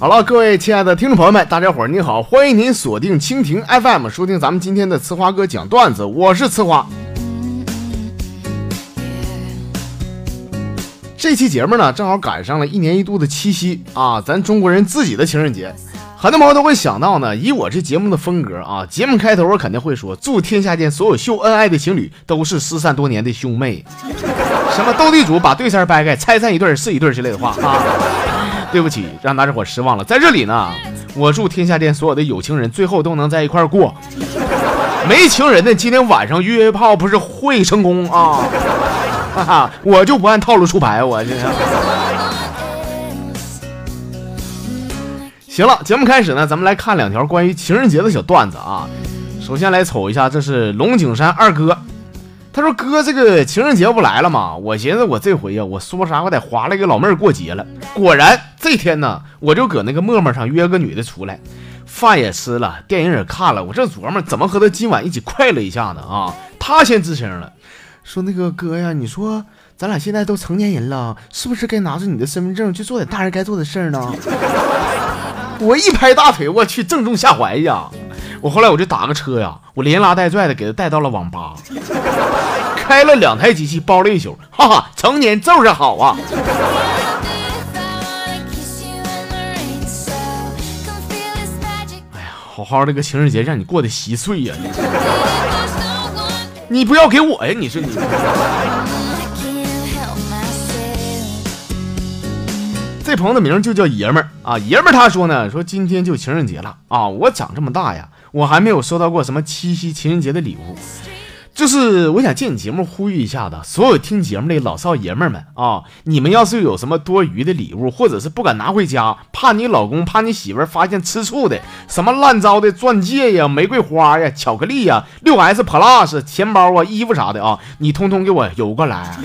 好了，各位亲爱的听众朋友们，大家伙儿你好，欢迎您锁定蜻蜓 FM 收听咱们今天的呲花哥讲段子，我是呲花。这期节目呢，正好赶上了一年一度的七夕啊，咱中国人自己的情人节。很多朋友都会想到呢，以我这节目的风格啊，节目开头我肯定会说，祝天下间所有秀恩爱的情侣都是失散多年的兄妹，什么斗地主把对三掰开，拆散一对是一对之类的话啊。对不起，让大家伙失望了。在这里呢，我祝天下间所有的有情人最后都能在一块过。没情人的今天晚上约炮不是会成功啊？哈哈，我就不按套路出牌，我这。行了，节目开始呢，咱们来看两条关于情人节的小段子啊。首先来瞅一下，这是龙井山二哥。他说：“哥，这个情人节不来了吗？我寻思我这回呀，我说啥，我得划拉个老妹儿过节了。果然这天呢，我就搁那个陌陌上约个女的出来，饭也吃了，电影也看了。我正琢磨怎么和她今晚一起快乐一下呢啊！她先吱声了，说那个哥呀，你说咱俩现在都成年人了，是不是该拿着你的身份证去做点大人该做的事儿呢？我一拍大腿，我去，正中下怀呀！我后来我就打个车呀，我连拉带拽的给他带到了网吧，开了两台机器包了一宿，哈哈，成年就是好啊！哎呀，好好的个情人节让你过得稀碎呀！你不要给我呀？你说你。这朋友的名就叫爷们儿啊，爷们儿他说呢，说今天就情人节了啊，我长这么大呀，我还没有收到过什么七夕情人节的礼物，就是我想借你节目呼吁一下子，所有听节目的老少爷们儿们啊，你们要是有什么多余的礼物，或者是不敢拿回家，怕你老公怕你媳妇儿发现吃醋的，什么烂糟的钻戒呀、玫瑰花呀、巧克力呀、六 S Plus 钱包啊、衣服啥的啊，你通通给我邮过来。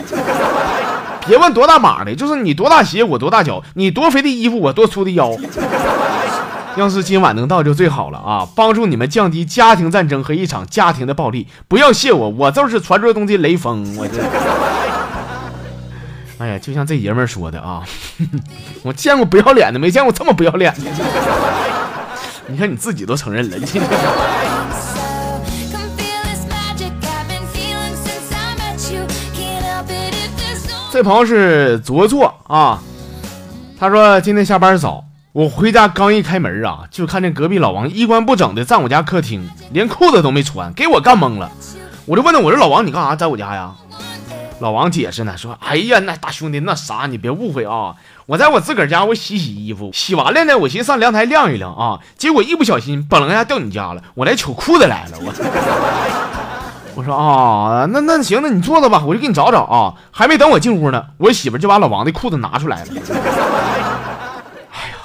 别问多大码的，就是你多大鞋我多大脚，你多肥的衣服我多粗的腰。要是今晚能到就最好了啊！帮助你们降低家庭战争和一场家庭的暴力。不要谢我，我就是传说中的雷锋。我这，哎呀，就像这爷们说的啊，我见过不要脸的，没见过这么不要脸的。你看你自己都承认了。这朋友是卓作啊，他说今天下班早，我回家刚一开门啊，就看见隔壁老王衣冠不整的站我家客厅，连裤子都没穿，给我干懵了。我就问他，我说老王你干啥在我家呀？老王解释呢，说哎呀，那大兄弟那啥，你别误会啊，我在我自个儿家我洗洗衣服，洗完了呢，我寻思上阳台晾一晾啊，结果一不小心嘣一下掉你家了，我来取裤子来了，我。我说啊，那那行，那你坐着吧，我就给你找找啊。还没等我进屋呢，我媳妇就把老王的裤子拿出来了。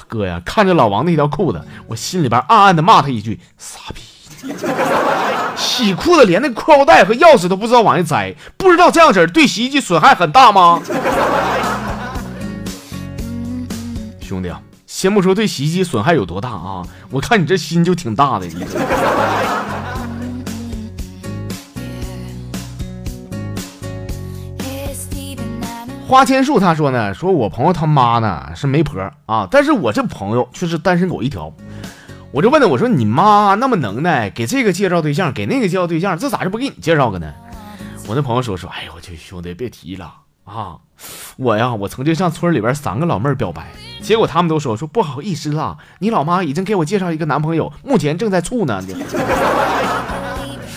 哥呀，看着老王那条裤子，我心里边暗暗的骂他一句傻逼。洗裤子连那裤腰带和钥匙都不知道往下摘，不知道这样子对洗衣机损害很大吗？兄弟啊，先不说对洗衣机损害有多大啊，我看你这心就挺大的。你。花千树他说呢，说我朋友他妈呢是媒婆啊，但是我这朋友却是单身狗一条。我就问他，我说你妈那么能耐，给这个介绍对象，给那个介绍对象，这咋就不给你介绍个呢？我那朋友说说，哎呦我去兄弟别提了啊，我呀我曾经向村里边三个老妹儿表白，结果他们都说说不好意思啦，你老妈已经给我介绍一个男朋友，目前正在处呢。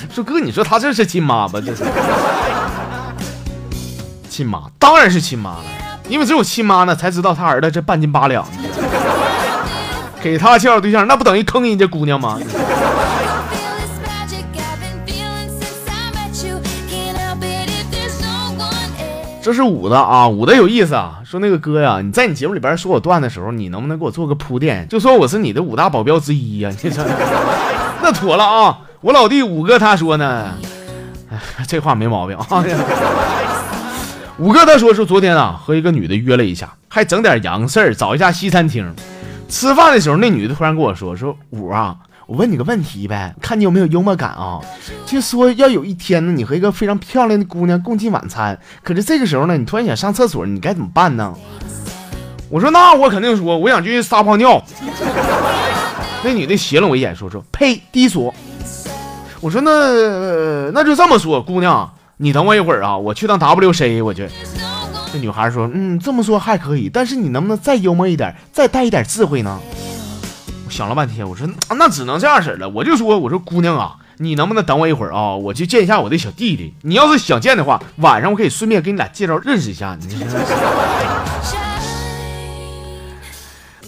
说哥，你说他这是亲妈吧？这是。亲妈当然是亲妈了，因为只有亲妈呢才知道他儿子这半斤八两。给他介绍对象，那不等于坑人家姑娘吗？这是五的啊，五的有意思啊。说那个哥呀，你在你节目里边说我段的时候，你能不能给我做个铺垫？就说我是你的五大保镖之一呀。你这那妥了啊。我老弟五哥他说呢，这话没毛病啊。五哥他说说昨天啊和一个女的约了一下，还整点洋事儿，找一家西餐厅。吃饭的时候，那女的突然跟我说说五啊，我问你个问题呗，看你有没有幽默感啊？就说要有一天呢，你和一个非常漂亮的姑娘共进晚餐，可是这个时候呢，你突然想上厕所，你该怎么办呢？我说那我肯定说，我想去撒泡尿。那女的斜了我一眼，说说呸，低俗。我说那那就这么说，姑娘，你等我一会儿啊，我去趟 WC 我去。那女孩说，嗯，这么说还可以，但是你能不能再幽默一点，再带一点智慧呢？我想了半天，我说那只能这样式了，我就说，我说姑娘啊，你能不能等我一会儿啊，我去见一下我的小弟弟。你要是想见的话，晚上我可以顺便给你俩介绍认识一下。你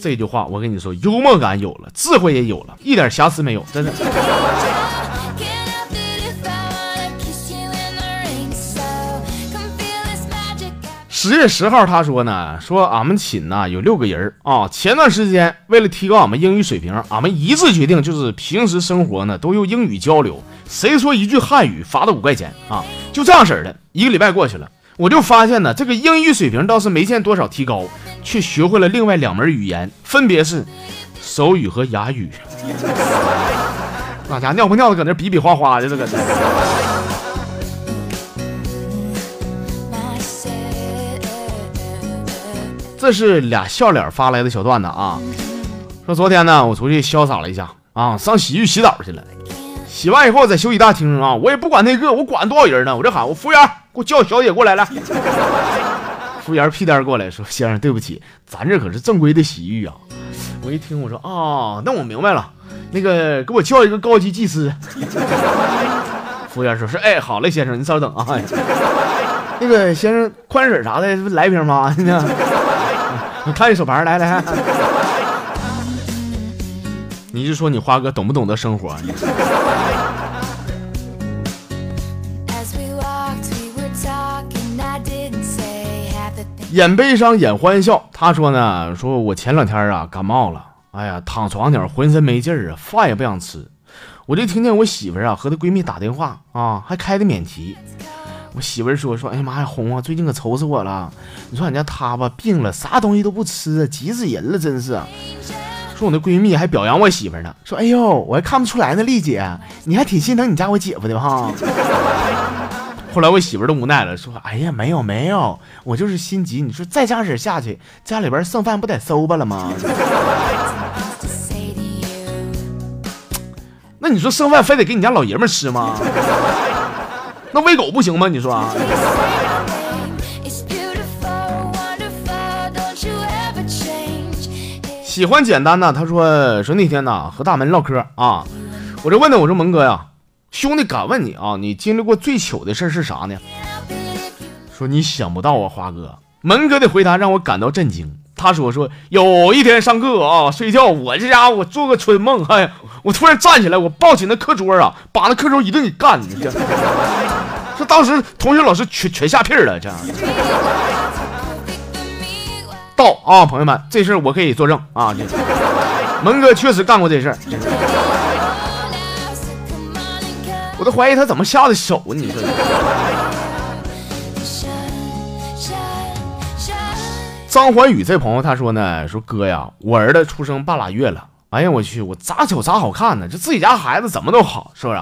这句话我跟你说，幽默感有了，智慧也有了，一点瑕疵没有，真的。十月十号，他说呢，说俺们寝呐有六个人啊。前段时间为了提高俺们英语水平，俺们一致决定就是平时生活呢都用英语交流，谁说一句汉语罚他五块钱啊？就这样式的。一个礼拜过去了，我就发现呢，这个英语水平倒是没见多少提高。却学会了另外两门语言，分别是手语和哑语。那家尿不尿的搁那比比划划的，这个。这是俩笑脸发来的小段子啊。说昨天呢，我出去潇洒了一下啊，上洗浴洗澡去了。洗完以后在休息大厅啊，我也不管那个，我管多少人呢？我这喊我服务员，给我叫小姐过来来。服务员屁颠过来说：“先生，对不起，咱这可是正规的洗浴啊。”我一听，我说：“啊，那我明白了，那个给我叫一个高级技师。”服务员说：“是，哎，好嘞，先生，您稍等啊。那个先生，矿泉水啥的，来一瓶吗？你看一手牌，来来。你就说你花哥懂不懂得生活？”演悲伤，演欢笑。他说呢，说我前两天啊感冒了，哎呀，躺床顶浑身没劲儿啊，饭也不想吃。我就听见我媳妇儿啊和她闺蜜打电话啊，还开的免提。我媳妇儿说说，哎呀妈呀，红啊，最近可愁死我了。你说俺家她吧病了，啥东西都不吃，急死人了，真是。说我那闺蜜还表扬我媳妇儿呢，说哎呦，我还看不出来呢，丽姐，你还挺心疼你家我姐夫的哈。后来我媳妇儿都无奈了，说：“哎呀，没有没有，我就是心急。你说再这样式下去，家里边剩饭不得馊吧了吗？那你说剩饭非得给你家老爷们吃吗？那喂狗不行吗？你说啊？喜欢简单呢。他说说那天呢和大门唠嗑啊，我就问他，我说蒙哥呀。”兄弟，敢问你啊，你经历过最糗的事是啥呢？说你想不到啊，花哥，门哥的回答让我感到震惊。他说说有一天上课啊，睡觉，我这家伙我做个春梦，哎，我突然站起来，我抱起那课桌啊，把那课桌一顿给干了。这，说当时同学老师全全吓屁了。这，到啊，朋友们，这事儿我可以作证啊，门哥确实干过这事儿。我都怀疑他怎么下的手，你说？张环宇这朋友他说呢，说哥呀，我儿子出生半拉月了，哎呀我去，我咋瞅咋好看呢，这自己家孩子怎么都好，是不是？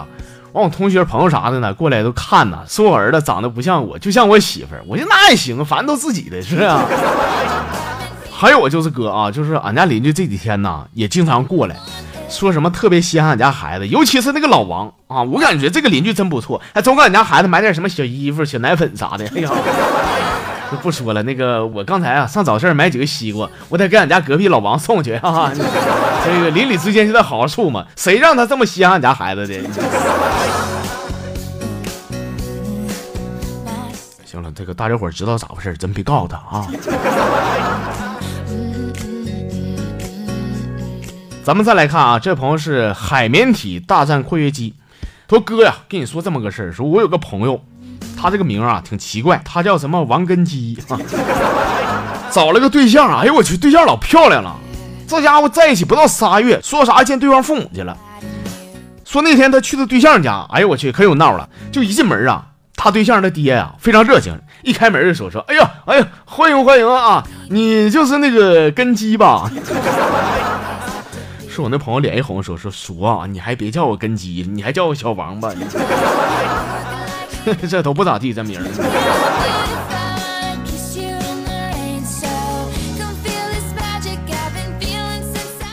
完我同学朋友啥的呢，过来都看呢，说我儿子长得不像我，就像我媳妇儿，我说那也行，反正都自己的，是啊。还有我就是哥啊，就是俺家邻居这几天呢，也经常过来。说什么特别稀罕俺家孩子，尤其是那个老王啊，我感觉这个邻居真不错，还总给俺家孩子买点什么小衣服、小奶粉啥的。哎呀，不说了，那个我刚才啊上早市买几个西瓜，我得给俺家隔壁老王送去啊。这个邻里之间就得好好处嘛，谁让他这么稀罕俺家孩子的？行了，这个大家伙知道咋回事，真别告诉他啊。咱们再来看啊，这朋友是海绵体大战括约肌。说哥呀，跟你说这么个事儿，说我有个朋友，他这个名啊挺奇怪，他叫什么王根基啊，找了个对象，哎呦我去，对象老漂亮了，这家伙在一起不到仨月，说啥见对方父母去了。说那天他去他对象家，哎呦我去，可有闹了，就一进门啊，他对象的爹呀非常热情，一开门就说说，哎呀哎呀，欢迎欢迎啊，你就是那个根基吧？是我那朋友脸一红，说说叔啊，你还别叫我根基，你还叫我小王吧，这都不咋地，这名儿。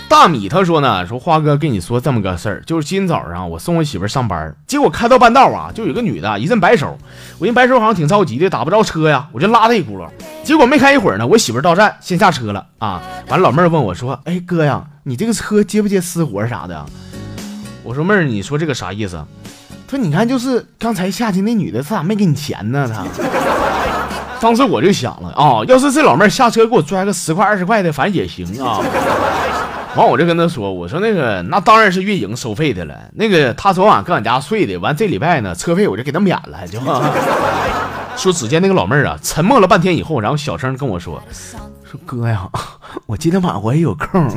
大米他说呢，说花哥跟你说这么个事儿，就是今天早上我送我媳妇上班，结果开到半道啊，就有个女的一阵摆手，我一摆手好像挺着急的，打不着车呀，我就拉她一轱辘，结果没开一会儿呢，我媳妇到站先下车了啊，完了老妹儿问我说，哎哥呀，你这个车接不接私活啥的？我说妹儿，你说这个啥意思？说你看就是刚才下去那女的，她咋没给你钱呢？她。当时我就想了啊，要是这老妹儿下车给我拽个十块二十块的，反正也行啊。完，我就跟她说：“我说那个，那当然是运营收费的了。那个她昨晚搁俺家睡的，完这礼拜呢，车费我就给她免了。”就 说，只见那个老妹儿啊，沉默了半天以后，然后小声跟我说：“说哥呀，我今天晚上我也有空。”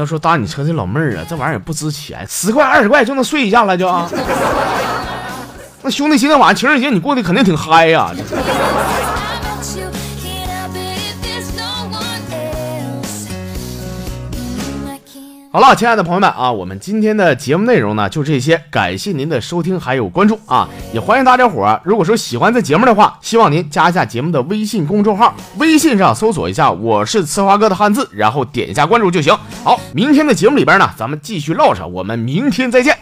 哎，要说搭你车这老妹儿啊，这玩意儿也不值钱，十块二十块就能睡一觉了就。那兄弟，今天晚上情人节你过得肯定挺嗨呀！好了，亲爱的朋友们啊，我们今天的节目内容呢就这些，感谢您的收听还有关注啊，也欢迎大家伙儿，如果说喜欢这节目的话，希望您加一下节目的微信公众号，微信上搜索一下我是呲花哥的汉字，然后点一下关注就行。好，明天的节目里边呢，咱们继续唠上，我们明天再见。